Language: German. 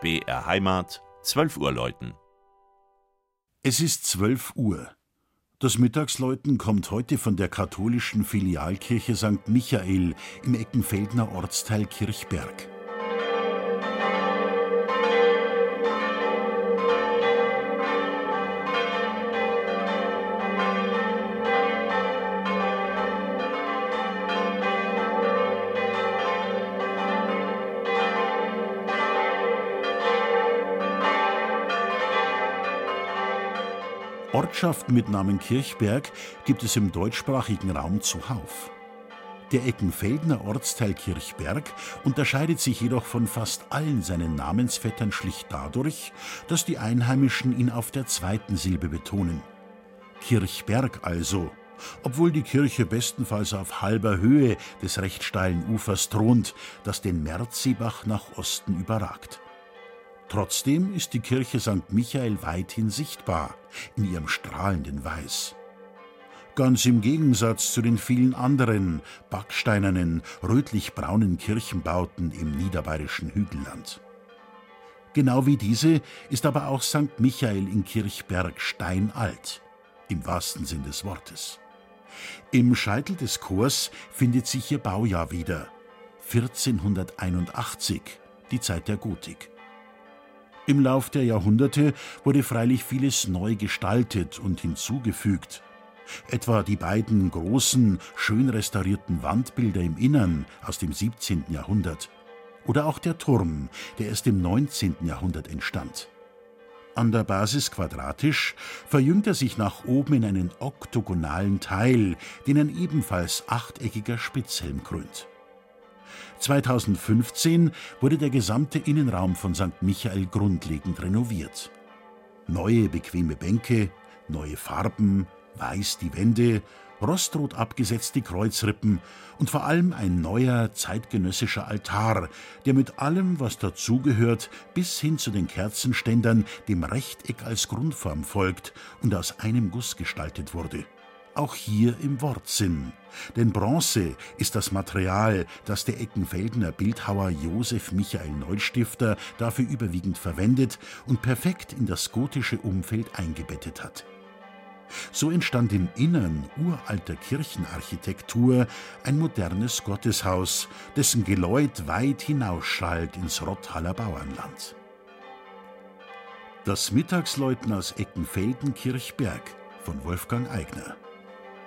BR Heimat, 12 Uhr läuten. Es ist 12 Uhr. Das Mittagsläuten kommt heute von der katholischen Filialkirche St. Michael im Eckenfeldner Ortsteil Kirchberg. Ortschaften mit Namen Kirchberg gibt es im deutschsprachigen Raum zuhauf. Der Eckenfeldner Ortsteil Kirchberg unterscheidet sich jedoch von fast allen seinen Namensvettern schlicht dadurch, dass die Einheimischen ihn auf der zweiten Silbe betonen. Kirchberg also, obwohl die Kirche bestenfalls auf halber Höhe des recht steilen Ufers thront, das den Merzibach nach Osten überragt. Trotzdem ist die Kirche St. Michael weithin sichtbar in ihrem strahlenden Weiß. Ganz im Gegensatz zu den vielen anderen backsteinernen, rötlich-braunen Kirchenbauten im niederbayerischen Hügelland. Genau wie diese ist aber auch St. Michael in Kirchberg steinalt, im wahrsten Sinn des Wortes. Im Scheitel des Chors findet sich ihr Baujahr wieder, 1481, die Zeit der Gotik. Im Lauf der Jahrhunderte wurde freilich vieles neu gestaltet und hinzugefügt. Etwa die beiden großen, schön restaurierten Wandbilder im Innern aus dem 17. Jahrhundert. Oder auch der Turm, der erst im 19. Jahrhundert entstand. An der Basis quadratisch, verjüngt er sich nach oben in einen oktogonalen Teil, den ein ebenfalls achteckiger Spitzhelm krönt. 2015 wurde der gesamte Innenraum von St. Michael grundlegend renoviert. Neue bequeme Bänke, neue Farben, weiß die Wände, rostrot abgesetzte Kreuzrippen und vor allem ein neuer zeitgenössischer Altar, der mit allem, was dazugehört, bis hin zu den Kerzenständern dem Rechteck als Grundform folgt und aus einem Guss gestaltet wurde auch hier im Wortsinn. Denn Bronze ist das Material, das der Eckenfeldener Bildhauer Josef Michael Neustifter dafür überwiegend verwendet und perfekt in das gotische Umfeld eingebettet hat. So entstand im Innern uralter Kirchenarchitektur ein modernes Gotteshaus, dessen Geläut weit hinausschallt ins Rotthaler Bauernland. Das Mittagsläuten aus Eckenfelden Kirchberg von Wolfgang Eigner